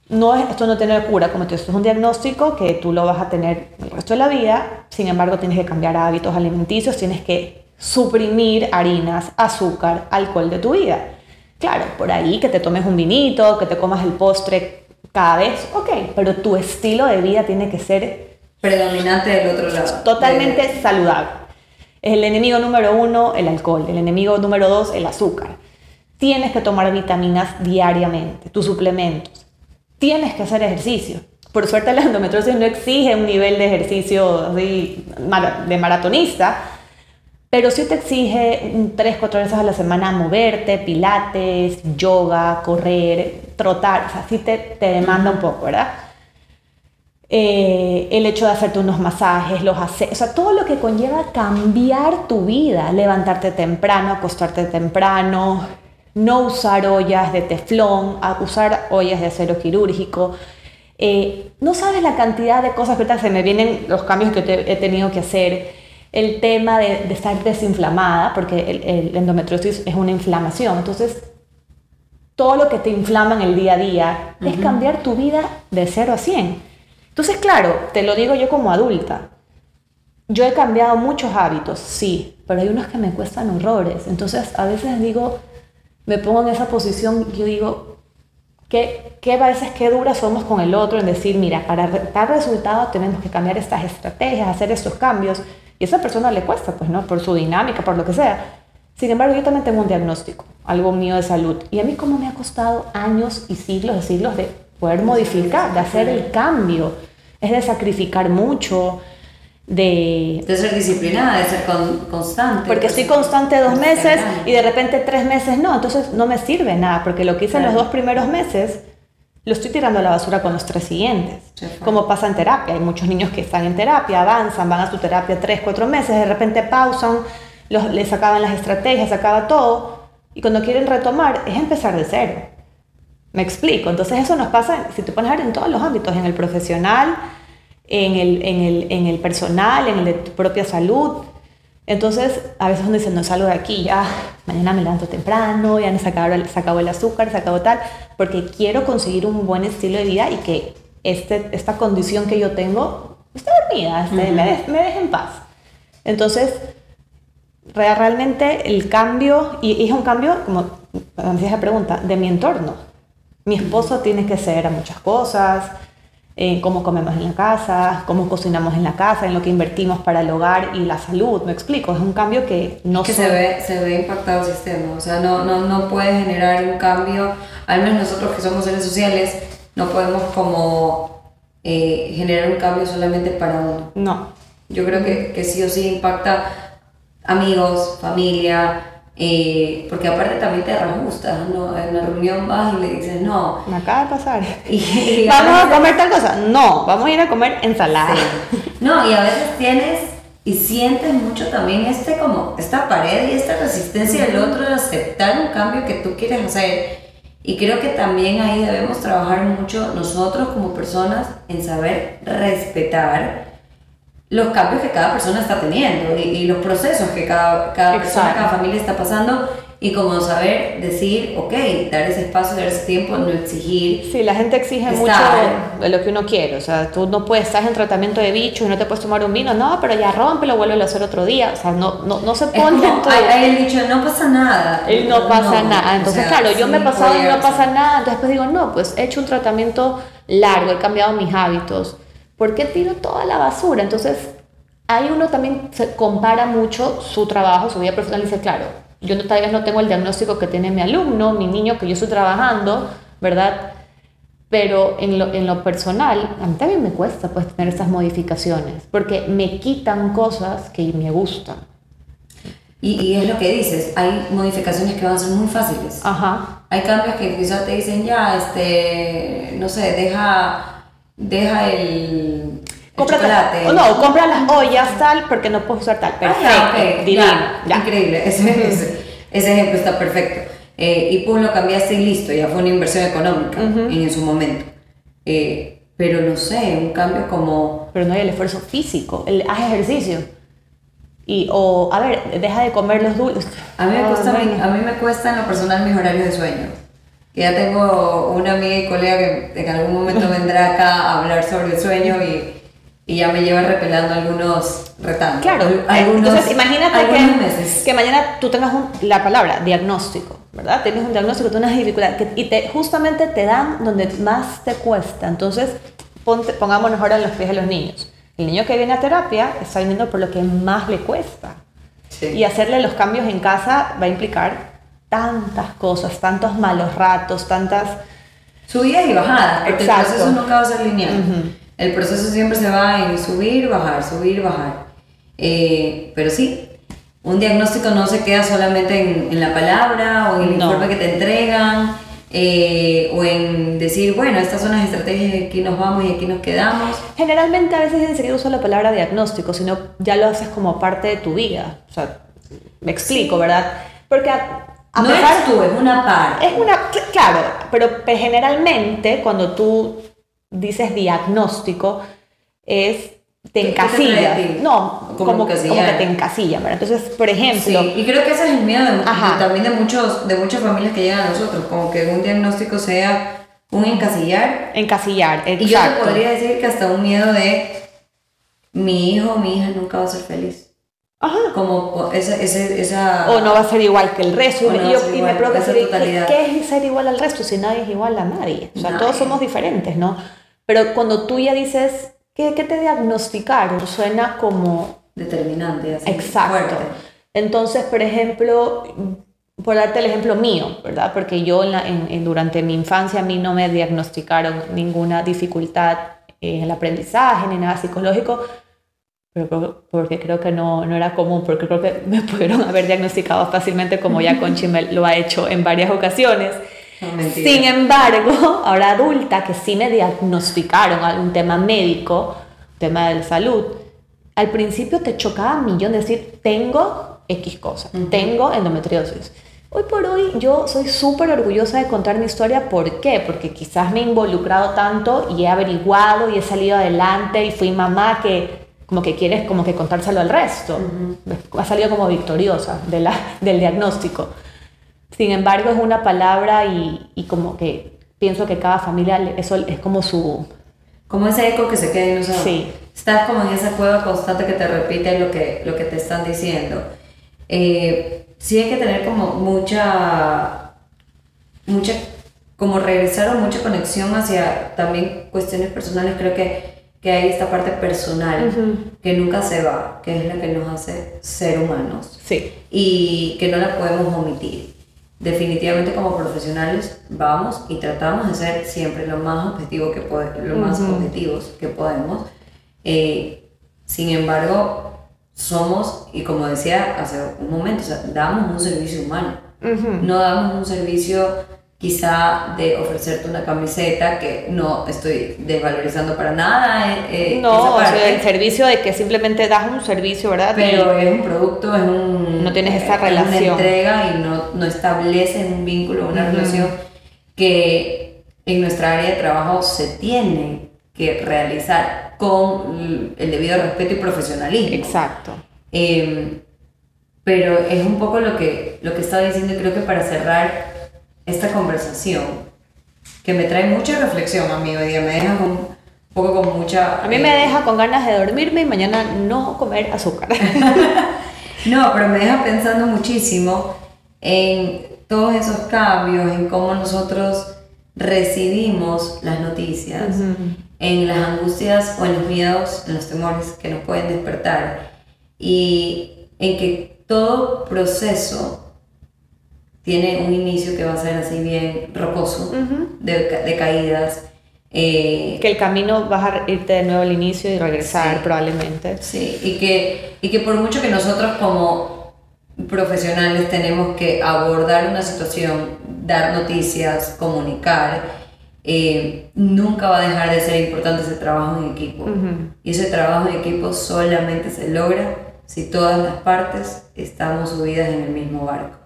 no es, esto no tiene cura, como te esto es un diagnóstico que tú lo vas a tener el resto de la vida, sin embargo tienes que cambiar hábitos alimenticios, tienes que suprimir harinas, azúcar, alcohol de tu vida. Claro, por ahí que te tomes un vinito, que te comas el postre cada vez, ok, pero tu estilo de vida tiene que ser predominante del otro lado. Totalmente saludable. Es el enemigo número uno, el alcohol. El enemigo número dos, el azúcar. Tienes que tomar vitaminas diariamente, tus suplementos tienes que hacer ejercicio. Por suerte la endometriosis no exige un nivel de ejercicio de maratonista, pero sí te exige tres, cuatro veces a la semana moverte, pilates, yoga, correr, trotar, o sea, sí te, te demanda un poco, ¿verdad? Eh, el hecho de hacerte unos masajes, los hace, o sea, todo lo que conlleva cambiar tu vida, levantarte temprano, acostarte temprano, no usar ollas de teflón, usar ollas de acero quirúrgico. Eh, no sabes la cantidad de cosas que ahorita se me vienen los cambios que he tenido que hacer. El tema de, estar desinflamada, porque el, endometriosis es una inflamación. Entonces, todo lo que te inflama en el día a día es cambiar tu vida de 0 a 100. Entonces, claro, te lo digo yo como adulta. Yo he cambiado muchos hábitos, sí, pero hay unos que me cuestan horrores. Entonces, a veces digo, me pongo en esa posición, yo digo, ¿qué, qué veces qué duras somos con el otro en decir, mira, para dar resultados tenemos que cambiar estas estrategias, hacer estos cambios, y a esa persona le cuesta, pues, ¿no? Por su dinámica, por lo que sea. Sin embargo, yo también tengo un diagnóstico, algo mío de salud, y a mí como me ha costado años y siglos y siglos de poder modificar, de hacer el cambio, es de sacrificar mucho, de... De ser disciplinada, de ser constante. Porque estoy constante dos meses y de repente tres meses no, entonces no me sirve nada, porque lo que hice en los dos primeros meses lo estoy tirando a la basura con los tres siguientes. Como pasa en terapia, hay muchos niños que están en terapia, avanzan, van a su terapia tres, cuatro meses, de repente pausan, los, les acaban las estrategias, acaba todo, y cuando quieren retomar es empezar de cero. Me explico, entonces eso nos pasa, si te pones a ver en todos los ámbitos, en el profesional, en el, en el, en el personal, en el de tu propia salud. Entonces, a veces uno dice, no salgo de aquí, ya mañana me levanto temprano, ya se acabó, se acabó el azúcar, se acabó tal, porque quiero conseguir un buen estilo de vida y que este, esta condición que yo tengo esté dormida, me, me deje en paz. Entonces, realmente el cambio, y, es un cambio, como me la pregunta, de mi entorno. Mi esposo tiene que ser a muchas cosas, en cómo comemos en la casa, cómo cocinamos en la casa, en lo que invertimos para el hogar y la salud. Me explico, es un cambio que no que se ve se ve impactado el sistema, o sea, no, no, no puede generar un cambio, al menos nosotros que somos seres sociales, no podemos como eh, generar un cambio solamente para uno. No. Yo creo que, que sí o sí impacta amigos, familia, eh, porque aparte también te reajustas, ¿no? En la reunión vas y le dices, no. Me acaba de pasar. Y, ¿Vamos a, comer tal cosa? No, vamos a ir a comer ensalada. No, y a veces tienes y sientes mucho también este como, esta pared y esta resistencia del otro de aceptar un cambio que tú quieres hacer. Y creo que también ahí debemos trabajar mucho nosotros como personas en saber respetar los cambios que cada persona está teniendo y, los procesos que cada, cada persona, cada familia está pasando y como saber decir, ok, dar ese espacio, dar ese tiempo, no exigir. Sí, la gente exige mucho de lo que uno quiere, o sea, tú no puedes, estar en tratamiento de bicho y no te puedes tomar un vino, no, pero ya lo vuelve a hacer otro día, o sea, no, no, no se pone... hay, el dicho, no pasa nada. él no pasa nada, entonces claro, yo me he pasado y no pasa nada, entonces pues digo, no, pues he hecho un tratamiento largo, he cambiado mis hábitos, ¿por qué tiro toda la basura? Entonces, ahí uno también se compara mucho su trabajo, su vida profesional y dice, claro, yo no, tal vez no tengo el diagnóstico que tiene mi alumno, mi niño que yo estoy trabajando, ¿verdad? Pero en lo, en lo personal, a mí también me cuesta pues tener estas modificaciones, porque me quitan cosas que me gustan. Y, y, es lo que dices, hay modificaciones que van a ser muy fáciles. Ajá. Hay cambios que quizás te dicen, ya, este, no sé, deja, deja el, chocolate. no, compra las ollas tal porque no puedo usar tal. Ah, perfecto, divino. Increíble, ese, ese, ejemplo está perfecto. Eh, y pum, lo cambiaste y listo, ya fue una inversión económica en su momento. Eh, pero no sé, un cambio como... Pero no hay el esfuerzo físico, el, haz ejercicio. Y, o, a ver, deja de comer los dulces. A mí, me cuesta, a mí me cuesta en lo personal mis horarios de sueño. Ya tengo una amiga y colega que en algún momento vendrá acá a hablar sobre el sueño y y ya me lleva repelando algunos retantos. Claro, algunos, entonces imagínate que, que mañana tú tengas la palabra diagnóstico, ¿verdad? Tienes un diagnóstico, tienes una dificultad y te, justamente te dan donde más te cuesta. Entonces, ponte, pongámonos ahora en los pies de los niños. El niño que viene a terapia está viniendo por lo que más le cuesta. Y hacerle los cambios en casa va a implicar tantas cosas, tantos malos ratos, tantas... Subidas y bajadas, porque Exacto. el proceso nunca va a ser lineal. El proceso siempre se va en subir, bajar, subir, bajar. Eh, pero sí, un diagnóstico no se queda solamente en, la palabra o en el informe que te entregan eh, o en decir, bueno, estas son las estrategias aquí nos vamos y aquí nos quedamos. Generalmente a veces ni siquiera uso la palabra diagnóstico, sino ya lo haces como parte de tu vida. O sea, me explico, ¿verdad? Porque a, no eres tú, es una parte. Es una, claro, pero generalmente cuando tú dices diagnóstico, es te encasilla. No, como, que te encasilla. Entonces, por ejemplo. Sí, y creo que ese es el miedo también de, muchos, de muchas familias que llegan a nosotros, como que un diagnóstico sea un encasillar. Encasillar, exacto. Y yo te podría decir que hasta un miedo de mi hijo o mi hija nunca va a ser feliz. Ajá. Como esa, esa, O no va a ser igual que el resto. Y, yo, y me pregunto, ¿qué es ser igual al resto si nadie es igual a nadie? O sea, todos somos diferentes, ¿no? Pero cuando tú ya dices, ¿qué, qué te diagnosticaron? Suena como... Determinante, así. Exacto. Entonces, por ejemplo, por darte el ejemplo mío, ¿verdad? Porque yo en durante mi infancia a mí no me diagnosticaron ninguna dificultad en el aprendizaje ni nada psicológico, pero porque creo que no, no, era común, porque creo que me pudieron haber diagnosticado fácilmente como ya Conchi lo ha hecho en varias ocasiones. Sin embargo, ahora adulta, que sí me diagnosticaron algún tema médico, tema de salud, al principio te chocaba a millón decir, tengo X cosa, tengo endometriosis. Hoy por hoy yo soy súper orgullosa de contar mi historia. ¿Por qué? Porque quizás me he involucrado tanto y he averiguado y he salido adelante y fui mamá que como que quieres como que contárselo al resto. Ha salido como victoriosa de la, del diagnóstico. Sin embargo, es una palabra y, y, como que pienso que cada familia, eso es como su... Como ese eco que se queda en Sí. Estás como en esa cueva constante que te repite lo que, lo que te están diciendo. eh, sí hay que tener como mucha, mucha, como regresar o mucha conexión hacia también cuestiones personales. Creo que, que hay esta parte personal que nunca se va, que es la que nos hace ser humanos. Sí. Y que no la podemos omitir. Definitivamente como profesionales vamos y tratamos de ser siempre lo más objetivo que lo más objetivos que podemos. Eh, sin embargo, somos, y como decía hace un momento, damos un servicio humano. No damos un servicio quizá de ofrecerte una camiseta que no estoy desvalorizando para nada. Eh, eh, no, o sea, el servicio de que simplemente das un servicio, ¿verdad? Pero es un producto, es un... No tienes esa relación. una entrega y no, no establece un vínculo, una relación que en nuestra área de trabajo se tiene que realizar con el debido respeto y profesionalismo. Exacto. Em, pero es un poco lo que, lo que estaba diciendo y creo que para cerrar esta conversación, que me trae mucha reflexión a mí hoy día, me deja un poco con mucha... A mí me eh, deja con ganas de dormirme y mañana no comer azúcar. no, pero me deja pensando muchísimo en todos esos cambios, en cómo nosotros recibimos las noticias, en las angustias o en los miedos, en los temores que nos pueden despertar y en que todo proceso tiene un inicio que va a ser así bien rocoso, de, caídas. Eh, que el camino vas a irte de nuevo al inicio y regresar probablemente. Sí, y que, y que por mucho que nosotros como profesionales tenemos que abordar una situación, dar noticias, comunicar, eh, nunca va a dejar de ser importante ese trabajo en equipo. Y ese trabajo en equipo solamente se logra si todas las partes estamos subidas en el mismo barco,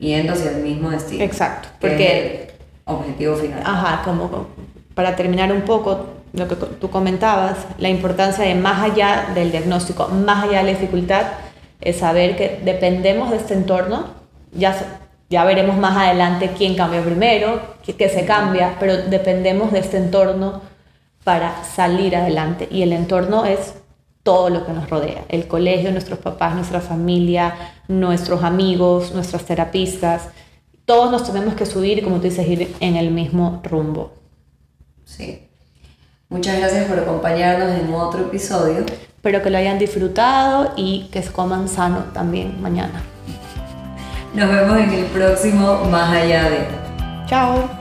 yendo hacia el mismo destino. Exacto, porque el objetivo final. Ajá, como para terminar un poco lo que tú comentabas, la importancia de más allá del diagnóstico, más allá de la dificultad, es saber que dependemos de este entorno, ya ya veremos más adelante quién cambia primero, qué, se cambia, pero dependemos de este entorno para salir adelante. Y el entorno es todo lo que nos rodea, el colegio, nuestros papás, nuestra familia, nuestros amigos, nuestras terapistas. Todos nos tenemos que subir, como tú dices, ir en el mismo rumbo. Sí. Muchas gracias por acompañarnos en otro episodio. Espero que lo hayan disfrutado y que se coman sano también mañana. Nos vemos en el próximo Más allá de. Chao.